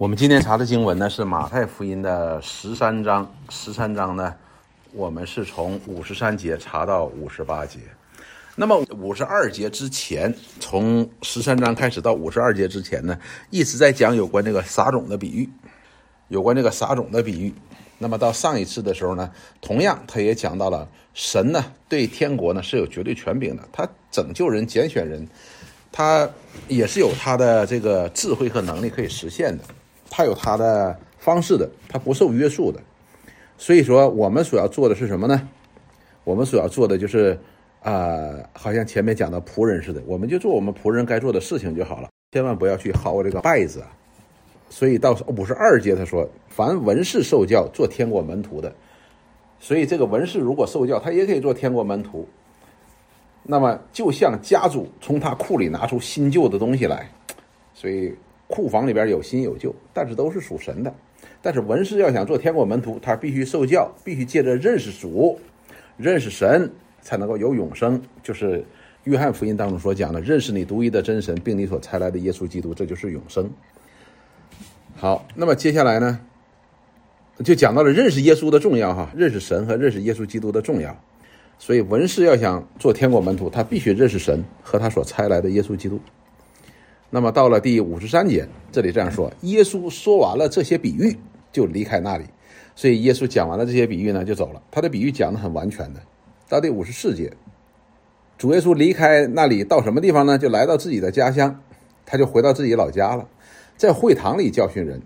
我们今天查的经文呢是马太福音的十三章，十三章呢，我们是从五十三节查到五十八节。那么五十二节之前，从十三章开始到五十二节之前呢，一直在讲有关这个撒种的比喻，有关这个撒种的比喻。那么到上一次的时候呢，同样他也讲到了神呢对天国呢是有绝对权柄的，他拯救人、拣选人，他也是有他的这个智慧和能力可以实现的。他有他的方式的，他不受约束的，所以说我们所要做的是什么呢？我们所要做的就是啊，好像前面讲的仆人似的，我们就做我们仆人该做的事情就好了，千万不要去薅这个稗子啊。所以到五十二节他说，凡文士受教做天国门徒的，所以这个文士如果受教，他也可以做天国门徒。那么就像家主从他库里拿出新旧的东西来，所以。库房里边有新有旧，但是都是属神的。但是文士要想做天国门徒，他必须受教，必须借着认识主、认识神，才能够有永生。就是约翰福音当中所讲的，认识你独一的真神，并你所差来的耶稣基督，这就是永生。好，那么接下来呢，就讲到了认识耶稣的重要哈，认识神和认识耶稣基督的重要。所以文士要想做天国门徒，他必须认识神和他所差来的耶稣基督。那么到了第五十三节，这里这样说：耶稣说完了这些比喻，就离开那里。所以耶稣讲完了这些比喻呢，就走了。他的比喻讲的很完全的。到第五十四节，主耶稣离开那里到什么地方呢？就来到自己的家乡，他就回到自己老家了，在会堂里教训人，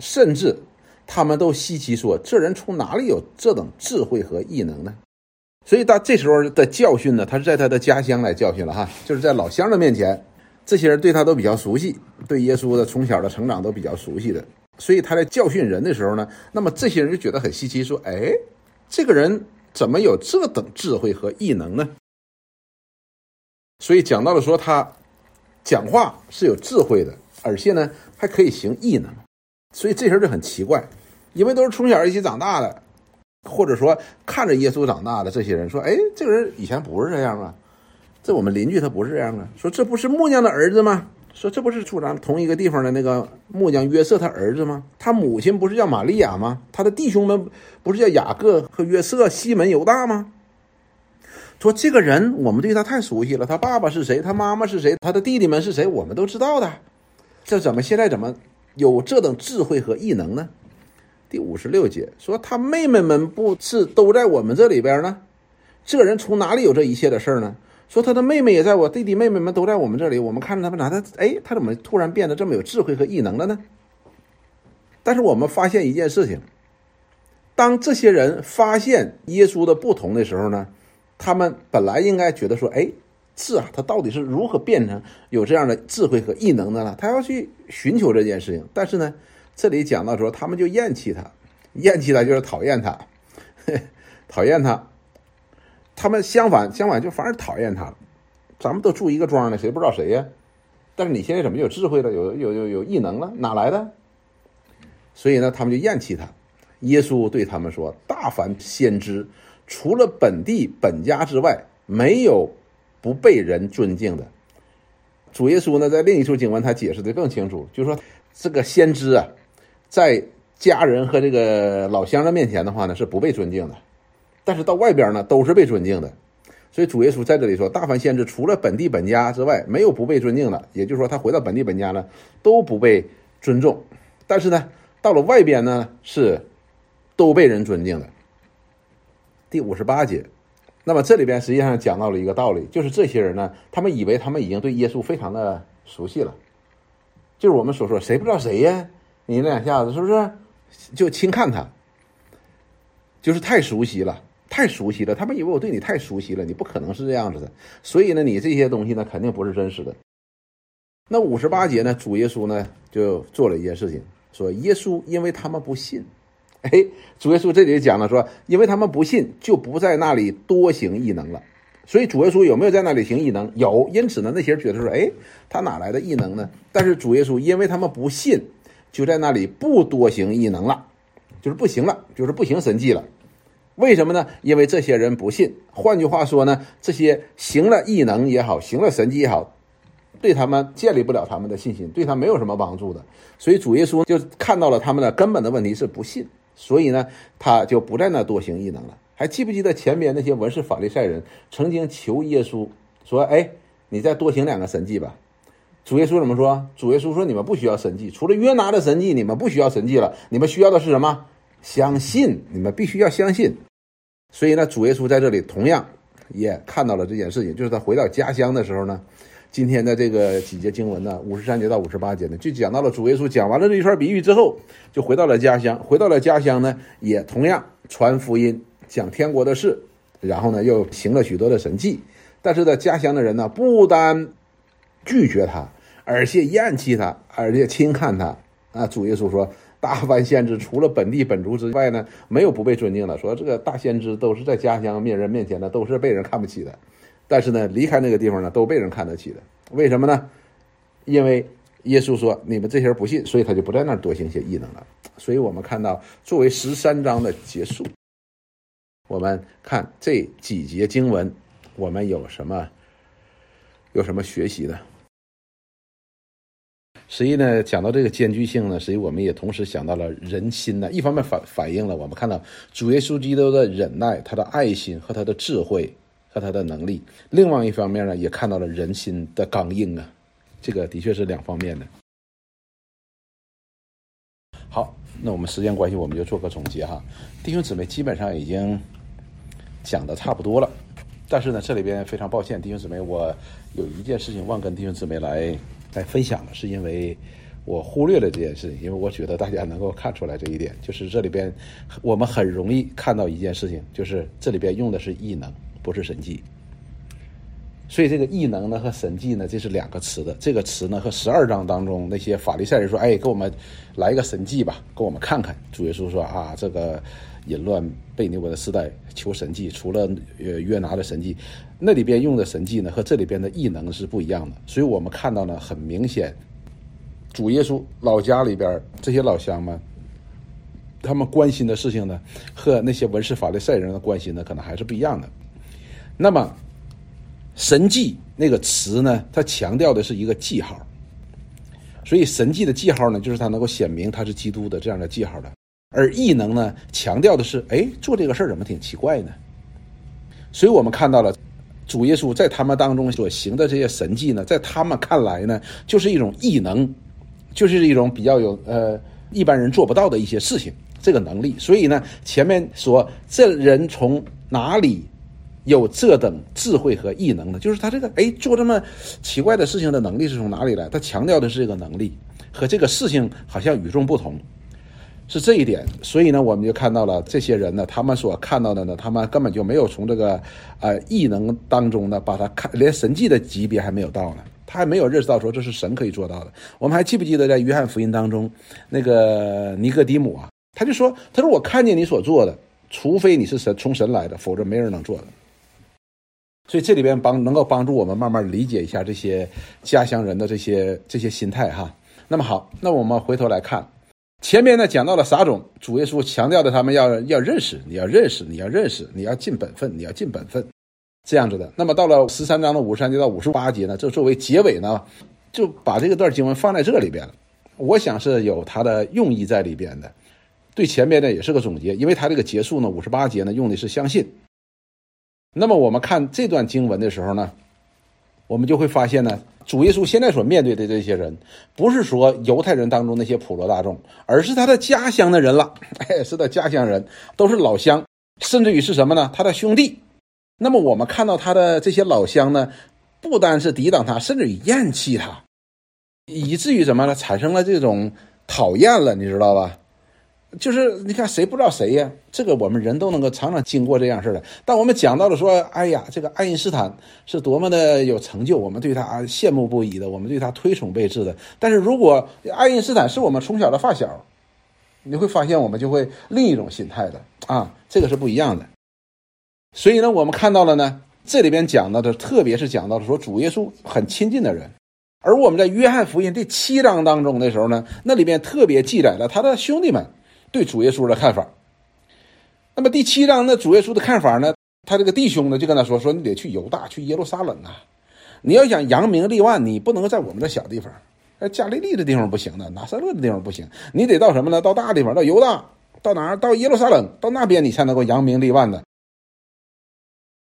甚至他们都稀奇说：这人从哪里有这等智慧和异能呢？所以到这时候的教训呢，他是在他的家乡来教训了哈，就是在老乡的面前。这些人对他都比较熟悉，对耶稣的从小的成长都比较熟悉的，所以他在教训人的时候呢，那么这些人就觉得很稀奇，说：“哎，这个人怎么有这等智慧和异能呢？”所以讲到了说他讲话是有智慧的，而且呢还可以行异能，所以这些人就很奇怪，因为都是从小一起长大的，或者说看着耶稣长大的这些人说：“哎，这个人以前不是这样啊。”这我们邻居他不是这样的，说这不是木匠的儿子吗？说这不是住咱同一个地方的那个木匠约瑟他儿子吗？他母亲不是叫玛利亚吗？他的弟兄们不是叫雅各和约瑟、西门、犹大吗？说这个人我们对他太熟悉了，他爸爸是谁？他妈妈是谁？他的弟弟们是谁？我们都知道的。这怎么现在怎么有这等智慧和异能呢？第五十六节说他妹妹们不是都在我们这里边呢？这人从哪里有这一切的事呢？说他的妹妹也在我弟弟妹妹们都在我们这里，我们看着他们拿他哎，他怎么突然变得这么有智慧和异能了呢？但是我们发现一件事情，当这些人发现耶稣的不同的时候呢，他们本来应该觉得说，哎，是啊，他到底是如何变成有这样的智慧和异能的呢？他要去寻求这件事情。但是呢，这里讲到说，他们就厌弃他，厌弃他就是讨厌他，讨厌他。他们相反，相反就反而讨厌他了。咱们都住一个庄的，谁不知道谁呀？但是你现在怎么有智慧了，有有有有异能了？哪来的？所以呢，他们就厌弃他。耶稣对他们说：“大凡先知，除了本地本家之外，没有不被人尊敬的。”主耶稣呢，在另一处经文他解释的更清楚，就是说这个先知啊，在家人和这个老乡的面前的话呢，是不被尊敬的。但是到外边呢，都是被尊敬的，所以主耶稣在这里说，大凡先知除了本地本家之外，没有不被尊敬的。也就是说，他回到本地本家呢，都不被尊重。但是呢，到了外边呢，是都被人尊敬的。第五十八节，那么这里边实际上讲到了一个道理，就是这些人呢，他们以为他们已经对耶稣非常的熟悉了，就是我们所说谁不知道谁呀？你那两下子是不是就轻看他？就是太熟悉了。太熟悉了，他们以为我对你太熟悉了，你不可能是这样子的，所以呢，你这些东西呢，肯定不是真实的。那五十八节呢，主耶稣呢就做了一件事情，说耶稣因为他们不信，哎，主耶稣这里讲了说，因为他们不信，就不在那里多行异能了。所以主耶稣有没有在那里行异能？有，因此呢，那些人觉得说，哎，他哪来的异能呢？但是主耶稣因为他们不信，就在那里不多行异能了，就是不行了，就是不行神迹了。为什么呢？因为这些人不信。换句话说呢，这些行了异能也好，行了神迹也好，对他们建立不了他们的信心，对他没有什么帮助的。所以主耶稣就看到了他们的根本的问题是不信，所以呢，他就不在那多行异能了。还记不记得前边那些文士法利赛人曾经求耶稣说：“哎，你再多行两个神迹吧。”主耶稣怎么说？主耶稣说：“你们不需要神迹，除了约拿的神迹，你们不需要神迹了。你们需要的是什么？相信，你们必须要相信。”所以呢，主耶稣在这里同样也看到了这件事情，就是他回到家乡的时候呢，今天的这个几节经文呢，五十三节到五十八节呢，就讲到了主耶稣讲完了这一串比喻之后，就回到了家乡。回到了家乡呢，也同样传福音，讲天国的事，然后呢，又行了许多的神迹。但是呢，家乡的人呢，不单拒绝他，而且厌弃他，而且轻看他。啊，主耶稣说。大凡先知除了本地本族之外呢，没有不被尊敬的。说这个大先知都是在家乡面人面前呢，都是被人看不起的。但是呢，离开那个地方呢，都被人看得起的。为什么呢？因为耶稣说你们这些人不信，所以他就不在那儿多行些异能了。所以我们看到作为十三章的结束，我们看这几节经文，我们有什么有什么学习的？实际呢，讲到这个艰巨性呢，实际我们也同时想到了人心呢。一方面反反映了我们看到主耶稣基督的忍耐、他的爱心和他的智慧和他的能力；另外一方面呢，也看到了人心的刚硬啊。这个的确是两方面的。好，那我们时间关系，我们就做个总结哈。弟兄姊妹基本上已经讲的差不多了，但是呢，这里边非常抱歉，弟兄姊妹，我有一件事情忘跟弟兄姊妹来。来分享了，是因为我忽略了这件事情，因为我觉得大家能够看出来这一点，就是这里边我们很容易看到一件事情，就是这里边用的是异能，不是神迹。所以这个异能呢和神迹呢，这是两个词的。这个词呢和十二章当中那些法利赛人说：“哎，给我们来一个神迹吧，给我们看看。”主耶稣说：“啊，这个淫乱被你我的时代求神迹，除了呃约拿的神迹。”那里边用的神迹呢，和这里边的异能是不一样的，所以我们看到呢，很明显，主耶稣老家里边这些老乡们，他们关心的事情呢，和那些文士法利赛人的关心呢，可能还是不一样的。那么，神迹那个词呢，它强调的是一个记号，所以神迹的记号呢，就是它能够显明它是基督的这样的记号的，而异能呢，强调的是，哎，做这个事儿怎么挺奇怪呢？所以我们看到了。主耶稣在他们当中所行的这些神迹呢，在他们看来呢，就是一种异能，就是一种比较有呃一般人做不到的一些事情，这个能力。所以呢，前面说这人从哪里有这等智慧和异能的？就是他这个哎做这么奇怪的事情的能力是从哪里来？他强调的是这个能力和这个事情好像与众不同。是这一点，所以呢，我们就看到了这些人呢，他们所看到的呢，他们根本就没有从这个呃异能当中呢，把他看连神迹的级别还没有到呢，他还没有认识到说这是神可以做到的。我们还记不记得在约翰福音当中，那个尼哥底姆啊，他就说，他说我看见你所做的，除非你是神从神来的，否则没人能做的。所以这里边帮能够帮助我们慢慢理解一下这些家乡人的这些这些心态哈。那么好，那我们回头来看。前面呢讲到了撒种，主耶稣强调的他们要要认识，你要认识，你要认识，你要尽本分，你要尽本分，这样子的。那么到了十三章的五十三节到五十八节呢，这作为结尾呢，就把这个段经文放在这里边了。我想是有它的用意在里边的，对前面呢也是个总结，因为它这个结束呢五十八节呢用的是相信。那么我们看这段经文的时候呢，我们就会发现呢。主耶稣现在所面对的这些人，不是说犹太人当中那些普罗大众，而是他的家乡的人了。哎，是他家乡人，都是老乡，甚至于是什么呢？他的兄弟。那么我们看到他的这些老乡呢，不单是抵挡他，甚至于厌弃他，以至于什么呢？产生了这种讨厌了，你知道吧？就是你看谁不知道谁呀？这个我们人都能够常常经过这样事的。但我们讲到了说，哎呀，这个爱因斯坦是多么的有成就，我们对他羡慕不已的，我们对他推崇备至的。但是如果爱因斯坦是我们从小的发小，你会发现我们就会另一种心态的啊，这个是不一样的。所以呢，我们看到了呢，这里边讲到的，特别是讲到了说主耶稣很亲近的人，而我们在约翰福音第七章当中的时候呢，那里边特别记载了他的兄弟们。对主耶稣的看法，那么第七章呢？主耶稣的看法呢？他这个弟兄呢就跟他说：“说你得去犹大，去耶路撒冷啊。你要想扬名立万，你不能在我们这小地方，在加利利的地方不行的，拿撒勒的地方不行，你得到什么呢？到大地方，到犹大，到哪儿？到耶路撒冷，到那边你才能够扬名立万的。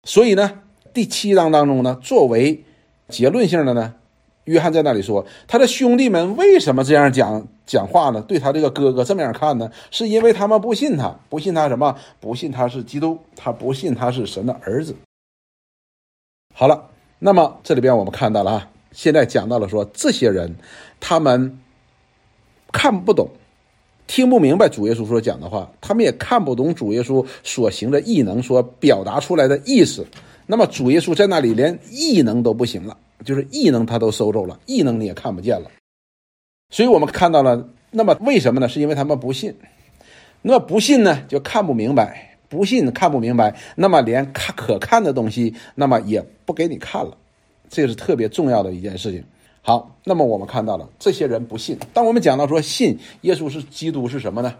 所以呢，第七章当中呢，作为结论性的呢，约翰在那里说，他的兄弟们为什么这样讲讲话呢？对他这个哥哥这么样看呢？是因为他们不信他，不信他什么？不信他是基督，他不信他是神的儿子。好了，那么这里边我们看到了啊，现在讲到了说，这些人他们看不懂。听不明白主耶稣所讲的话，他们也看不懂主耶稣所行的异能所表达出来的意思。那么主耶稣在那里连异能都不行了，就是异能他都收走了，异能你也看不见了。所以我们看到了，那么为什么呢？是因为他们不信。那么不信呢，就看不明白；不信看不明白，那么连看可看的东西，那么也不给你看了。这是特别重要的一件事情。好，那么我们看到了这些人不信。当我们讲到说信耶稣是基督是什么呢？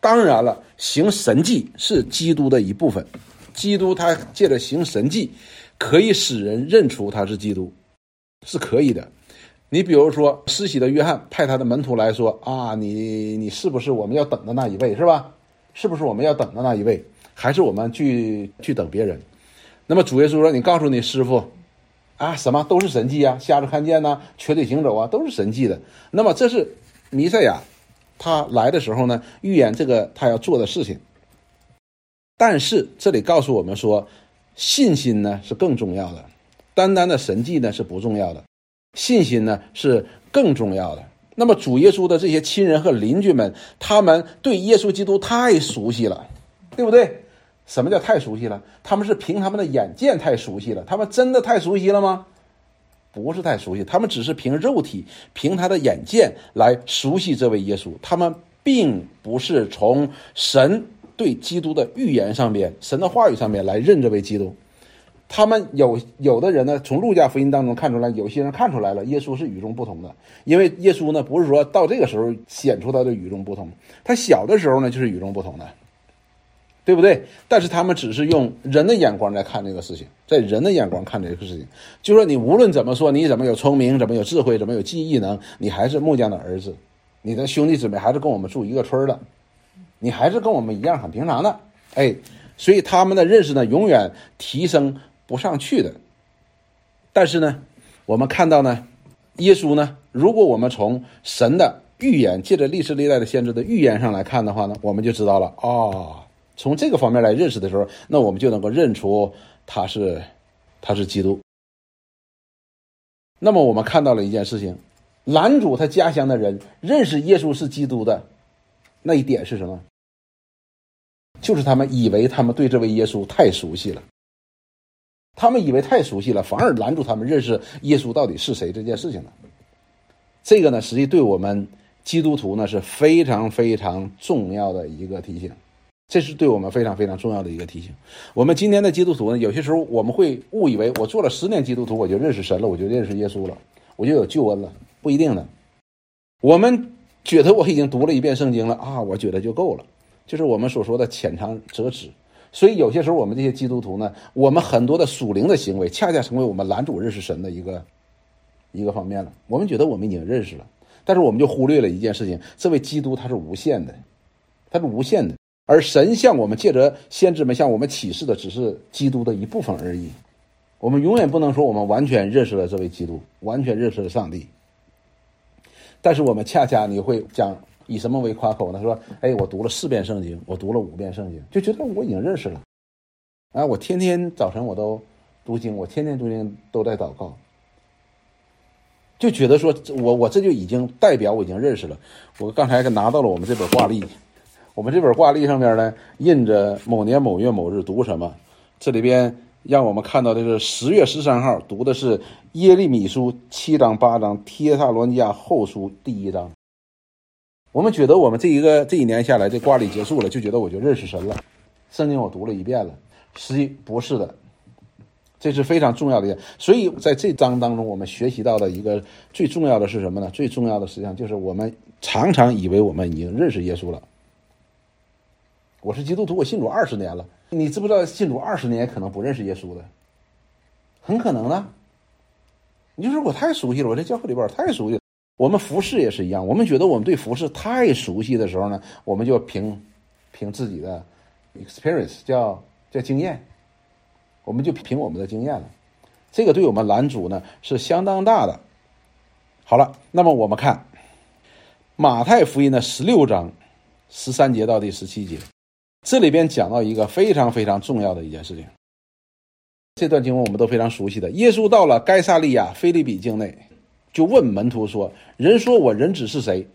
当然了，行神迹是基督的一部分。基督他借着行神迹，可以使人认出他是基督，是可以的。你比如说，施洗的约翰派他的门徒来说啊，你你是不是我们要等的那一位是吧？是不是我们要等的那一位？还是我们去去等别人？那么主耶稣说：“你告诉你师傅。”啊，什么都是神迹啊！瞎子看见呐，瘸腿行走啊，都是神迹的。那么这是弥赛亚他来的时候呢，预言这个他要做的事情。但是这里告诉我们说，信心呢是更重要的，单单的神迹呢是不重要的，信心呢是更重要的。那么主耶稣的这些亲人和邻居们，他们对耶稣基督太熟悉了，对不对？什么叫太熟悉了？他们是凭他们的眼见太熟悉了。他们真的太熟悉了吗？不是太熟悉，他们只是凭肉体、凭他的眼见来熟悉这位耶稣。他们并不是从神对基督的预言上边、神的话语上面来认这位基督。他们有有的人呢，从路加福音当中看出来，有些人看出来了，耶稣是与众不同的。因为耶稣呢，不是说到这个时候显出他的与众不同，他小的时候呢就是与众不同的。对不对？但是他们只是用人的眼光来看这个事情，在人的眼光看这个事情，就说你无论怎么说，你怎么有聪明，怎么有智慧，怎么有记忆能，你还是木匠的儿子，你的兄弟姊妹还是跟我们住一个村的，你还是跟我们一样很平常的，哎，所以他们的认识呢，永远提升不上去的。但是呢，我们看到呢，耶稣呢，如果我们从神的预言，借着历史历代的先知的预言上来看的话呢，我们就知道了哦。从这个方面来认识的时候，那我们就能够认出他是他是基督。那么我们看到了一件事情，男主他家乡的人认识耶稣是基督的那一点是什么？就是他们以为他们对这位耶稣太熟悉了，他们以为太熟悉了，反而拦住他们认识耶稣到底是谁这件事情了。这个呢，实际对我们基督徒呢是非常非常重要的一个提醒。这是对我们非常非常重要的一个提醒。我们今天的基督徒呢，有些时候我们会误以为我做了十年基督徒，我就认识神了，我就认识耶稣了，我就有救恩了，不一定的。我们觉得我已经读了一遍圣经了啊，我觉得就够了，就是我们所说的浅尝辄止。所以有些时候我们这些基督徒呢，我们很多的属灵的行为，恰恰成为我们拦阻认识神的一个一个方面了。我们觉得我们已经认识了，但是我们就忽略了一件事情：这位基督他是无限的，他是无限的。而神向我们借着先知们向我们启示的，只是基督的一部分而已。我们永远不能说我们完全认识了这位基督，完全认识了上帝。但是我们恰恰你会讲以什么为夸口呢？说，哎，我读了四遍圣经，我读了五遍圣经，就觉得我已经认识了。啊，我天天早晨我都读经，我天天读经都在祷告，就觉得说我我这就已经代表我已经认识了。我刚才拿到了我们这本挂历。我们这本挂历上面呢，印着某年某月某日读什么。这里边让我们看到的是十月十三号读的是耶利米书七章八章，帖萨罗尼迦后书第一章。我们觉得我们这一个这一年下来，这挂历结束了，就觉得我就认识神了。圣经我读了一遍了，实际不是的，这是非常重要的。所以在这章当中，我们学习到的一个最重要的是什么呢？最重要的实际上就是我们常常以为我们已经认识耶稣了。我是基督徒，我信主二十年了。你知不知道信主二十年可能不认识耶稣的，很可能呢。你就说我太熟悉了，我在教会里边太熟悉了。我们服侍也是一样，我们觉得我们对服侍太熟悉的时候呢，我们就凭凭自己的 experience 叫叫经验，我们就凭我们的经验了。这个对我们拦阻呢是相当大的。好了，那么我们看马太福音的十六章十三节到第十七节，这里边讲到一个非常非常重要的一件事情。这段经文我们都非常熟悉的。耶稣到了该萨利亚菲利比境内，就问门徒说：“人说我人子是谁？”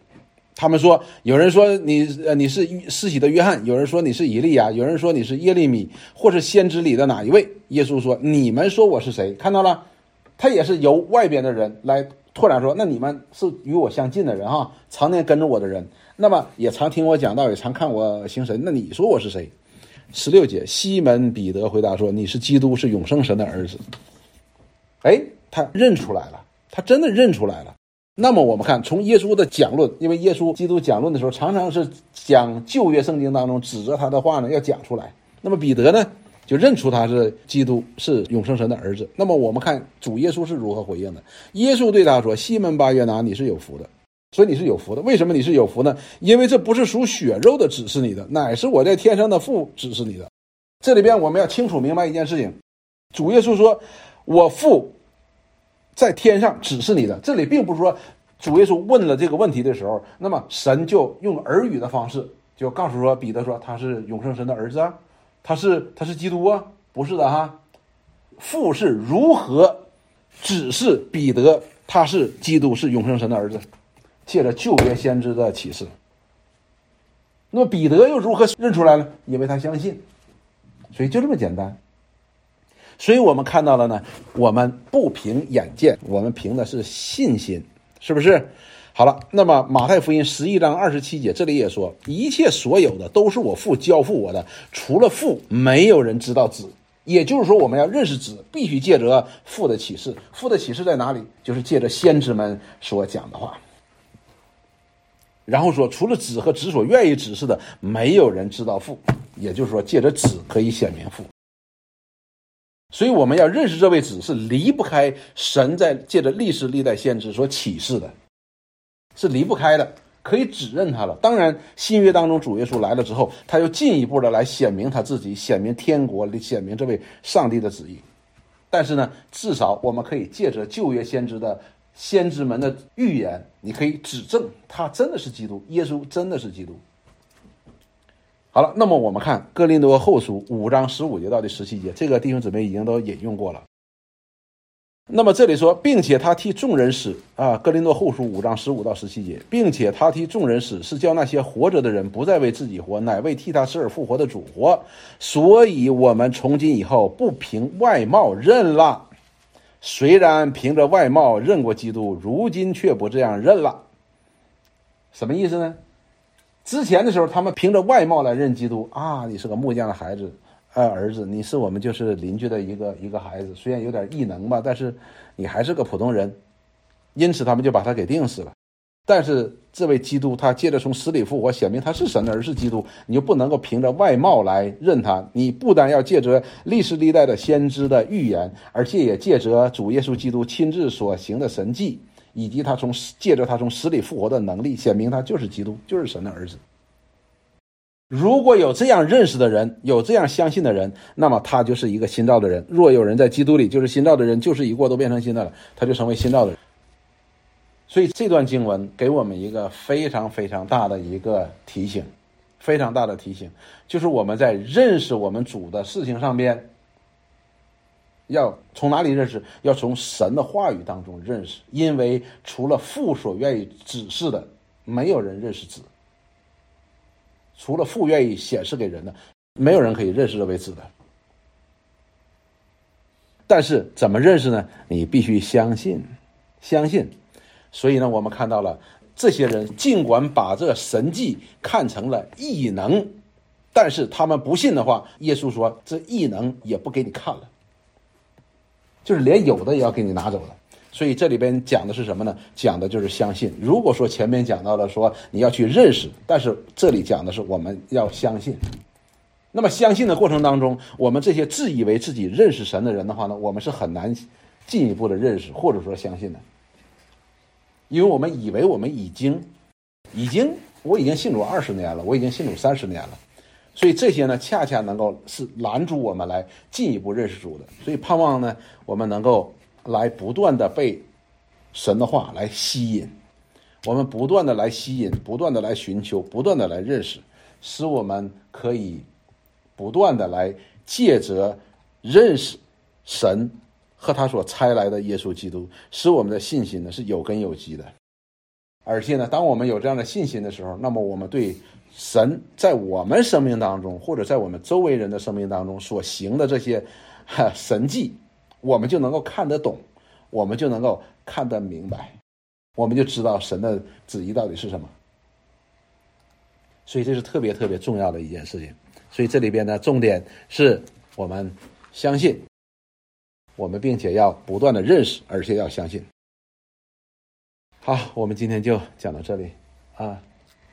他们说：“有人说你呃你是施洗的约翰，有人说你是以利亚，有人说你是耶利米，或是先知里的哪一位？”耶稣说：“你们说我是谁？”看到了，他也是由外边的人来拓展说：“那你们是与我相近的人哈，常年跟着我的人，那么也常听我讲道，也常看我行神。那你说我是谁？”十六节，西门彼得回答说：“你是基督，是永生神的儿子。”哎，他认出来了，他真的认出来了。那么我们看，从耶稣的讲论，因为耶稣基督讲论的时候，常常是讲旧约圣经当中指着他的话呢，要讲出来。那么彼得呢，就认出他是基督，是永生神的儿子。那么我们看主耶稣是如何回应的？耶稣对他说：“西门巴约拿，你是有福的。”所以你是有福的，为什么你是有福呢？因为这不是属血肉的指示你的，乃是我在天上的父指示你的。这里边我们要清楚明白一件事情：主耶稣说，我父在天上指示你的。这里并不是说主耶稣问了这个问题的时候，那么神就用耳语的方式就告诉说彼得说他是永生神的儿子啊，他是他是基督啊，不是的哈。父是如何指示彼得他是基督是永生神的儿子？借着旧约先知的启示，那么彼得又如何认出来呢？因为他相信，所以就这么简单。所以我们看到了呢，我们不凭眼见，我们凭的是信心，是不是？好了，那么马太福音十一章二十七节，这里也说，一切所有的都是我父交付我的，除了父，没有人知道子。也就是说，我们要认识子，必须借着父的启示。父的启示在哪里？就是借着先知们所讲的话。然后说，除了子和子所愿意指示的，没有人知道父。也就是说，借着子可以显明父。所以我们要认识这位子，是离不开神在借着历史历代先知所启示的，是离不开的，可以指认他了。当然，新约当中主耶稣来了之后，他又进一步的来显明他自己，显明天国，显明这位上帝的旨意。但是呢，至少我们可以借着旧约先知的。先知们的预言，你可以指证他真的是基督，耶稣真的是基督。好了，那么我们看《哥林多后书》五章十五节到第十七节，这个弟兄姊妹已经都引用过了。那么这里说，并且他替众人死啊，《格林诺后书》五章十五到十七节，并且他替众人死，是叫那些活着的人不再为自己活，乃为替他死而复活的主活。所以，我们从今以后不凭外貌认了。虽然凭着外貌认过基督，如今却不这样认了。什么意思呢？之前的时候，他们凭着外貌来认基督啊，你是个木匠的孩子，呃，儿子，你是我们就是邻居的一个一个孩子，虽然有点异能吧，但是你还是个普通人，因此他们就把他给定死了。但是这位基督，他借着从死里复活，显明他是神的儿子基督，你就不能够凭着外貌来认他。你不但要借着历史历代的先知的预言，而且也借着主耶稣基督亲自所行的神迹，以及他从借着他从死里复活的能力，显明他就是基督，就是神的儿子。如果有这样认识的人，有这样相信的人，那么他就是一个新造的人。若有人在基督里，就是新造的人，就是一过都变成新的了，他就成为新造的人。所以这段经文给我们一个非常非常大的一个提醒，非常大的提醒，就是我们在认识我们主的事情上边，要从哪里认识？要从神的话语当中认识，因为除了父所愿意指示的，没有人认识子；除了父愿意显示给人的，没有人可以认识这位子的。但是怎么认识呢？你必须相信，相信。所以呢，我们看到了这些人，尽管把这神迹看成了异能，但是他们不信的话，耶稣说这异能也不给你看了，就是连有的也要给你拿走了。所以这里边讲的是什么呢？讲的就是相信。如果说前面讲到了说你要去认识，但是这里讲的是我们要相信。那么相信的过程当中，我们这些自以为自己认识神的人的话呢，我们是很难进一步的认识或者说相信的？因为我们以为我们已经，已经，我已经信主二十年了，我已经信主三十年了，所以这些呢，恰恰能够是拦住我们来进一步认识主的。所以盼望呢，我们能够来不断的被神的话来吸引，我们不断的来吸引，不断的来寻求，不断的来认识，使我们可以不断的来借着认识神。和他所差来的耶稣基督，使我们的信心呢是有根有基的，而且呢，当我们有这样的信心的时候，那么我们对神在我们生命当中，或者在我们周围人的生命当中所行的这些神迹，我们就能够看得懂，我们就能够看得明白，我们就知道神的旨意到底是什么。所以这是特别特别重要的一件事情。所以这里边呢，重点是我们相信。我们并且要不断的认识，而且要相信。好，我们今天就讲到这里啊，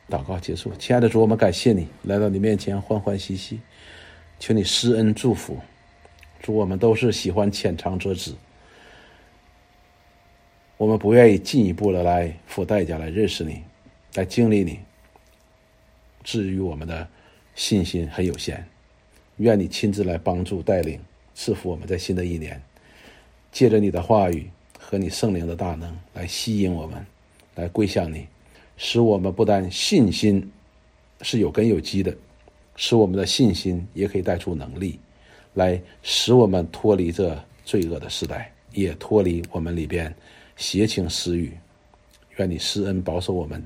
祷告结束。亲爱的主，我们感谢你来到你面前欢欢喜喜，求你施恩祝福。主，我们都是喜欢浅尝辄止，我们不愿意进一步的来付代价来认识你，来经历你。至于我们的信心很有限，愿你亲自来帮助带领，赐福我们在新的一年。借着你的话语和你圣灵的大能来吸引我们，来归向你，使我们不但信心是有根有基的，使我们的信心也可以带出能力，来使我们脱离这罪恶的时代，也脱离我们里边邪情私欲。愿你施恩保守我们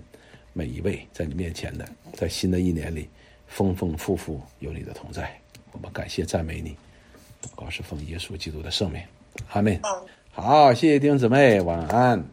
每一位在你面前的，在新的一年里丰丰富富有你的同在。我们感谢赞美你，祷告是奉耶稣基督的圣名。阿门，好，谢谢弟兄姊妹，晚安。